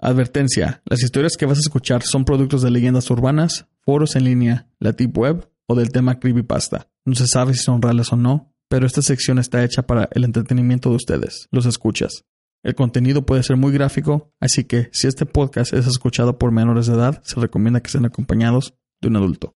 Advertencia: Las historias que vas a escuchar son productos de leyendas urbanas, foros en línea, la tip web o del tema creepypasta. No se sabe si son reales o no, pero esta sección está hecha para el entretenimiento de ustedes, los escuchas. El contenido puede ser muy gráfico, así que si este podcast es escuchado por menores de edad, se recomienda que estén acompañados de un adulto.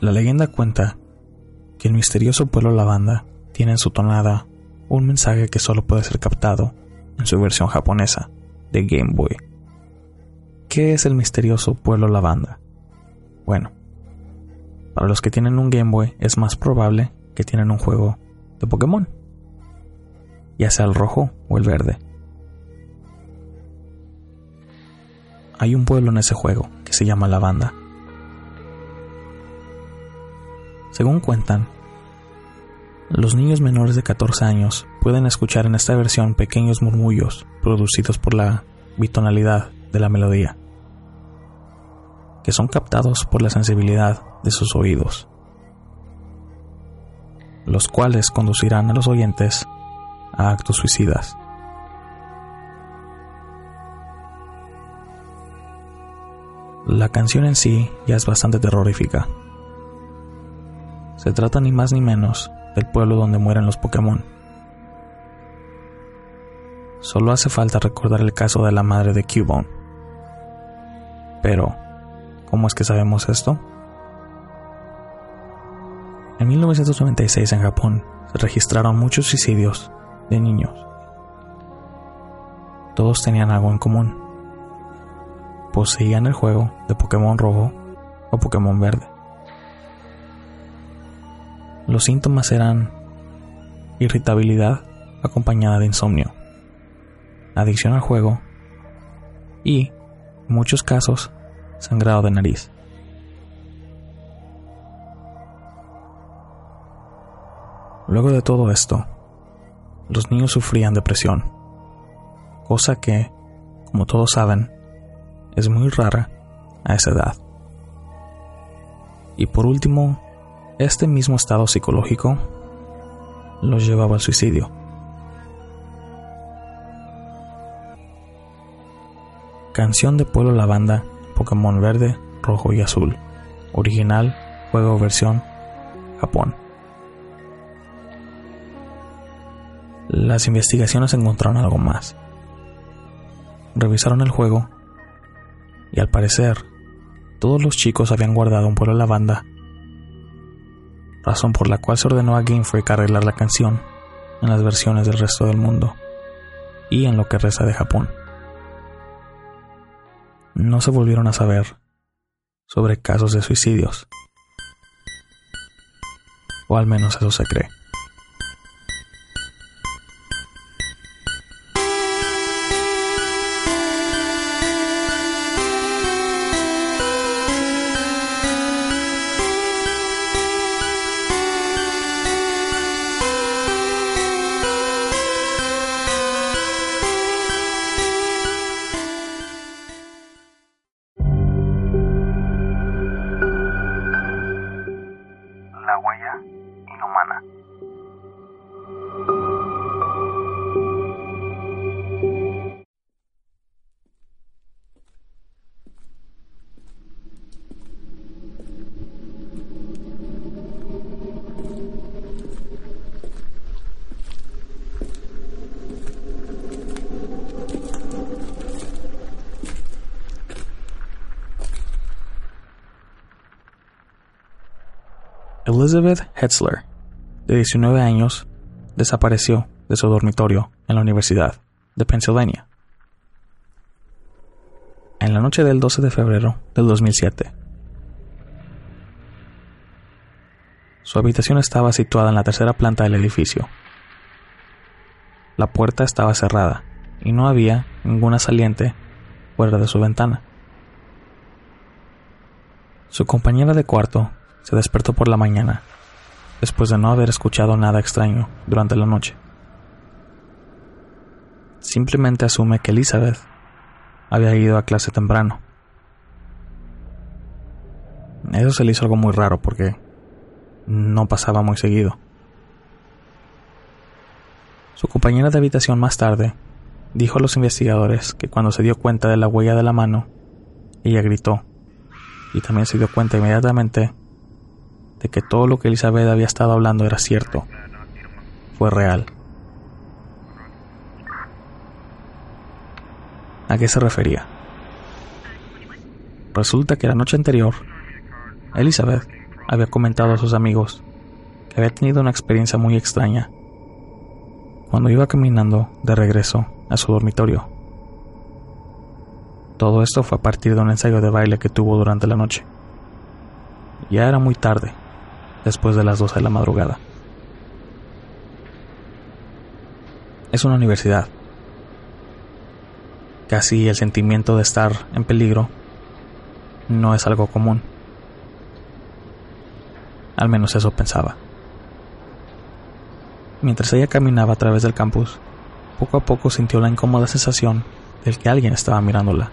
La leyenda cuenta que el misterioso pueblo Lavanda tiene en su tonada un mensaje que solo puede ser captado en su versión japonesa de Game Boy. ¿Qué es el misterioso pueblo Lavanda? Bueno, para los que tienen un Game Boy es más probable que tienen un juego de Pokémon, ya sea el rojo o el verde. Hay un pueblo en ese juego que se llama Lavanda Según cuentan, los niños menores de 14 años pueden escuchar en esta versión pequeños murmullos producidos por la bitonalidad de la melodía, que son captados por la sensibilidad de sus oídos, los cuales conducirán a los oyentes a actos suicidas. La canción en sí ya es bastante terrorífica. Se trata ni más ni menos del pueblo donde mueren los Pokémon. Solo hace falta recordar el caso de la madre de Cubone. Pero, ¿cómo es que sabemos esto? En 1996 en Japón se registraron muchos suicidios de niños. Todos tenían algo en común. Poseían el juego de Pokémon rojo o Pokémon verde. Los síntomas eran irritabilidad acompañada de insomnio, adicción al juego y, en muchos casos, sangrado de nariz. Luego de todo esto, los niños sufrían depresión, cosa que, como todos saben, es muy rara a esa edad. Y por último, este mismo estado psicológico los llevaba al suicidio. Canción de Pueblo Lavanda, Pokémon Verde, Rojo y Azul. Original, juego versión, Japón. Las investigaciones encontraron algo más. Revisaron el juego y al parecer todos los chicos habían guardado un pueblo lavanda razón por la cual se ordenó a Game Freak arreglar la canción en las versiones del resto del mundo y en lo que resta de Japón. No se volvieron a saber sobre casos de suicidios, o al menos eso se cree. Elizabeth Hetzler, de 19 años, desapareció de su dormitorio en la Universidad de Pennsylvania. En la noche del 12 de febrero del 2007, su habitación estaba situada en la tercera planta del edificio. La puerta estaba cerrada y no había ninguna saliente fuera de su ventana. Su compañera de cuarto se despertó por la mañana, después de no haber escuchado nada extraño durante la noche. Simplemente asume que Elizabeth había ido a clase temprano. Eso se le hizo algo muy raro porque no pasaba muy seguido. Su compañera de habitación más tarde dijo a los investigadores que cuando se dio cuenta de la huella de la mano, ella gritó y también se dio cuenta inmediatamente que todo lo que Elizabeth había estado hablando era cierto, fue real. ¿A qué se refería? Resulta que la noche anterior, Elizabeth había comentado a sus amigos que había tenido una experiencia muy extraña cuando iba caminando de regreso a su dormitorio. Todo esto fue a partir de un ensayo de baile que tuvo durante la noche. Ya era muy tarde, después de las 12 de la madrugada. Es una universidad. Casi el sentimiento de estar en peligro no es algo común. Al menos eso pensaba. Mientras ella caminaba a través del campus, poco a poco sintió la incómoda sensación de que alguien estaba mirándola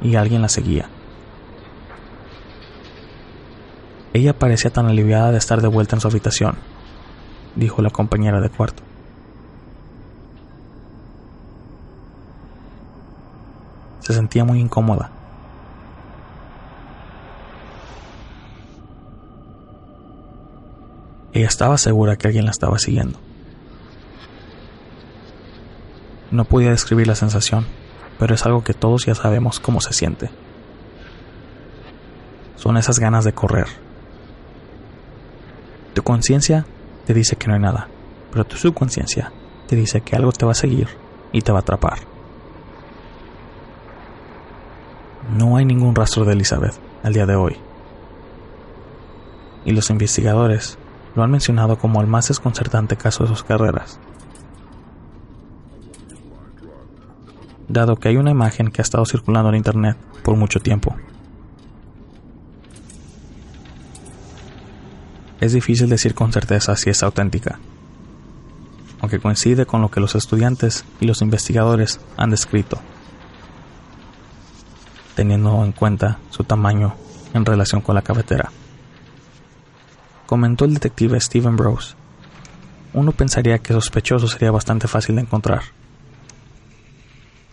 y alguien la seguía. Ella parecía tan aliviada de estar de vuelta en su habitación, dijo la compañera de cuarto. Se sentía muy incómoda. Ella estaba segura que alguien la estaba siguiendo. No podía describir la sensación, pero es algo que todos ya sabemos cómo se siente. Son esas ganas de correr. Tu conciencia te dice que no hay nada, pero tu subconsciencia te dice que algo te va a seguir y te va a atrapar. No hay ningún rastro de Elizabeth al día de hoy. Y los investigadores lo han mencionado como el más desconcertante caso de sus carreras. dado que hay una imagen que ha estado circulando en Internet por mucho tiempo. Es difícil decir con certeza si es auténtica, aunque coincide con lo que los estudiantes y los investigadores han descrito, teniendo en cuenta su tamaño en relación con la cafetera. Comentó el detective Stephen Brose. Uno pensaría que sospechoso sería bastante fácil de encontrar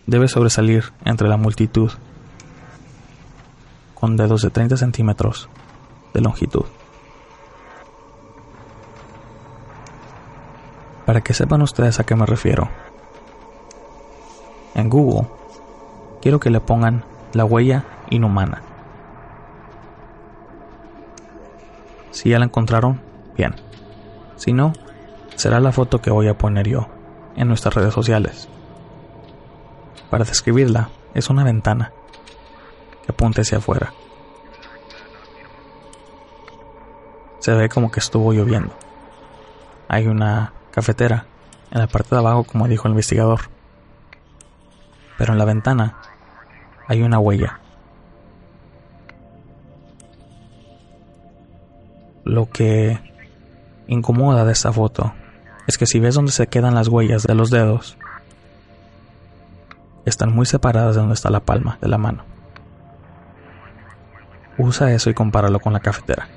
debe sobresalir entre la multitud con dedos de 30 centímetros de longitud. Para que sepan ustedes a qué me refiero. En Google, quiero que le pongan la huella inhumana. Si ya la encontraron, bien. Si no, será la foto que voy a poner yo en nuestras redes sociales. Para describirla, es una ventana que apunta hacia afuera. Se ve como que estuvo lloviendo. Hay una cafetera en la parte de abajo, como dijo el investigador. Pero en la ventana hay una huella. Lo que incomoda de esta foto es que si ves dónde se quedan las huellas de los dedos, están muy separadas de donde está la palma de la mano. Usa eso y compáralo con la cafetera.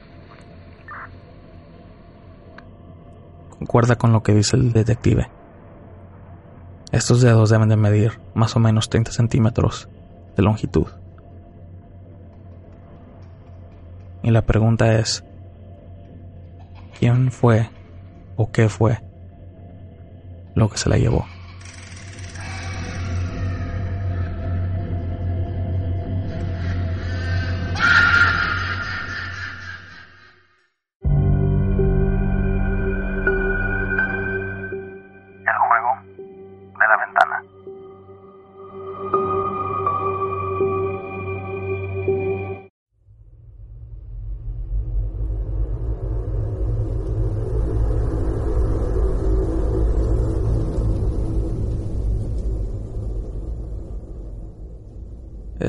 Concuerda con lo que dice el detective. Estos dedos deben de medir más o menos 30 centímetros de longitud. Y la pregunta es, ¿quién fue o qué fue lo que se la llevó?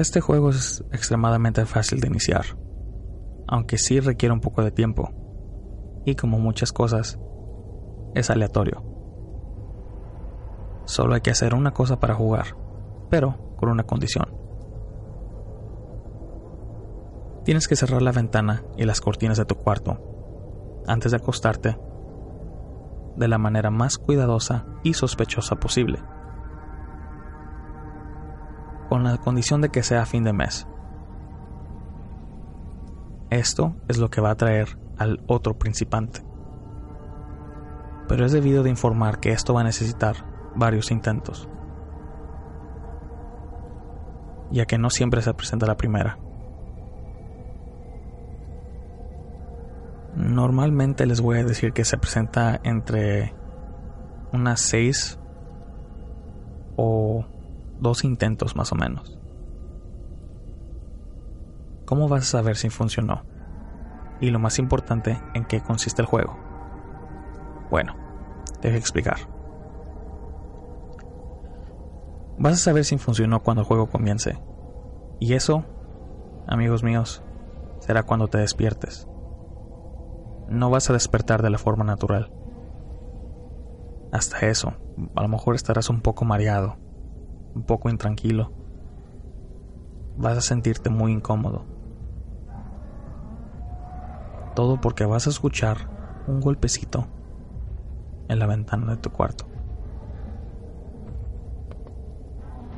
Este juego es extremadamente fácil de iniciar, aunque sí requiere un poco de tiempo, y como muchas cosas, es aleatorio. Solo hay que hacer una cosa para jugar, pero con una condición. Tienes que cerrar la ventana y las cortinas de tu cuarto antes de acostarte de la manera más cuidadosa y sospechosa posible con la condición de que sea fin de mes. Esto es lo que va a traer al otro principante. Pero es debido de informar que esto va a necesitar varios intentos, ya que no siempre se presenta la primera. Normalmente les voy a decir que se presenta entre unas 6 o dos intentos más o menos. ¿Cómo vas a saber si funcionó? Y lo más importante, ¿en qué consiste el juego? Bueno, te voy a explicar. Vas a saber si funcionó cuando el juego comience. Y eso, amigos míos, será cuando te despiertes. No vas a despertar de la forma natural. Hasta eso, a lo mejor estarás un poco mareado, un poco intranquilo. Vas a sentirte muy incómodo. Todo porque vas a escuchar un golpecito en la ventana de tu cuarto.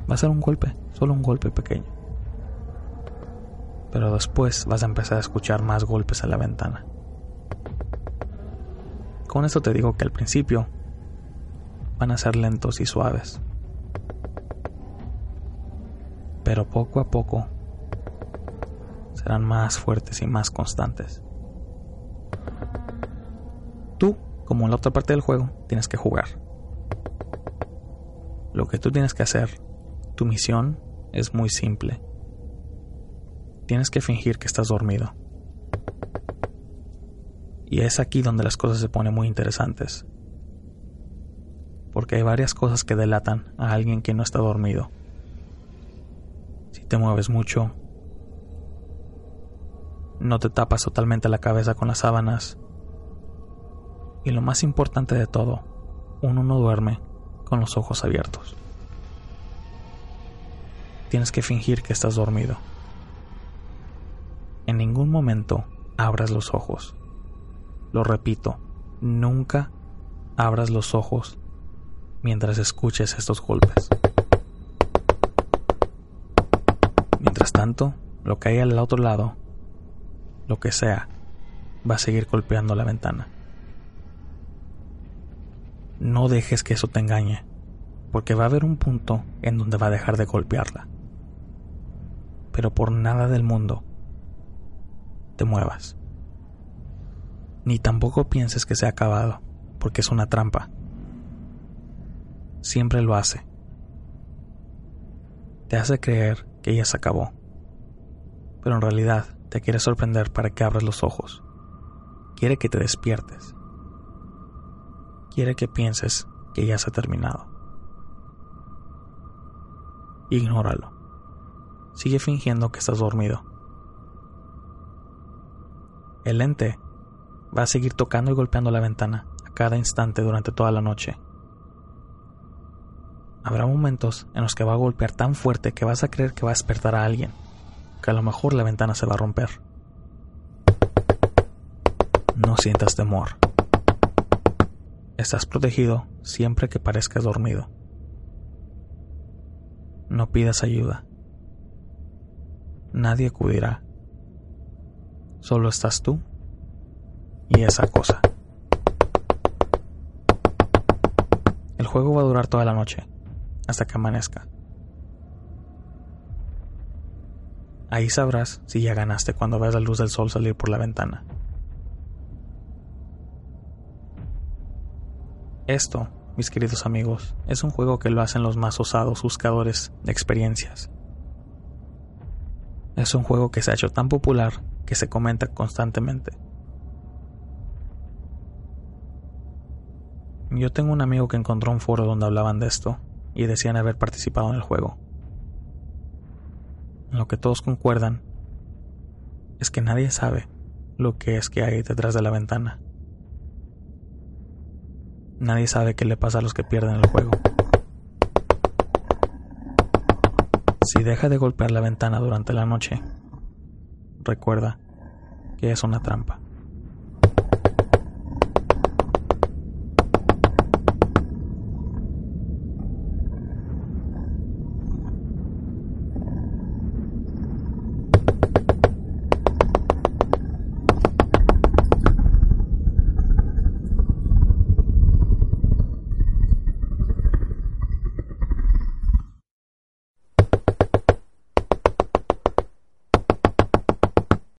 Va a ser un golpe, solo un golpe pequeño. Pero después vas a empezar a escuchar más golpes en la ventana. Con esto te digo que al principio van a ser lentos y suaves pero poco a poco serán más fuertes y más constantes. Tú, como en la otra parte del juego, tienes que jugar. Lo que tú tienes que hacer, tu misión, es muy simple. Tienes que fingir que estás dormido. Y es aquí donde las cosas se ponen muy interesantes. Porque hay varias cosas que delatan a alguien que no está dormido te mueves mucho, no te tapas totalmente la cabeza con las sábanas y lo más importante de todo, uno no duerme con los ojos abiertos. Tienes que fingir que estás dormido. En ningún momento abras los ojos. Lo repito, nunca abras los ojos mientras escuches estos golpes. Tanto, lo que hay al otro lado, lo que sea, va a seguir golpeando la ventana. No dejes que eso te engañe, porque va a haber un punto en donde va a dejar de golpearla. Pero por nada del mundo te muevas. Ni tampoco pienses que se ha acabado, porque es una trampa. Siempre lo hace. Te hace creer que ya se acabó. Pero en realidad te quiere sorprender para que abras los ojos. Quiere que te despiertes. Quiere que pienses que ya se ha terminado. Ignóralo. Sigue fingiendo que estás dormido. El ente va a seguir tocando y golpeando la ventana a cada instante durante toda la noche Habrá momentos en los que va a golpear tan fuerte que vas a creer que va a despertar a alguien, que a lo mejor la ventana se va a romper. No sientas temor. Estás protegido siempre que parezcas dormido. No pidas ayuda. Nadie acudirá. Solo estás tú y esa cosa. El juego va a durar toda la noche hasta que amanezca. Ahí sabrás si ya ganaste cuando veas la luz del sol salir por la ventana. Esto mis queridos amigos, es un juego que lo hacen los más osados buscadores de experiencias. Es un juego que se ha hecho tan popular que se comenta constantemente. Yo tengo un amigo que encontró un foro donde hablaban de esto y decían haber participado en el juego. Lo que todos concuerdan es que nadie sabe lo que es que hay detrás de la ventana. Nadie sabe qué le pasa a los que pierden el juego. Si deja de golpear la ventana durante la noche, recuerda que es una trampa.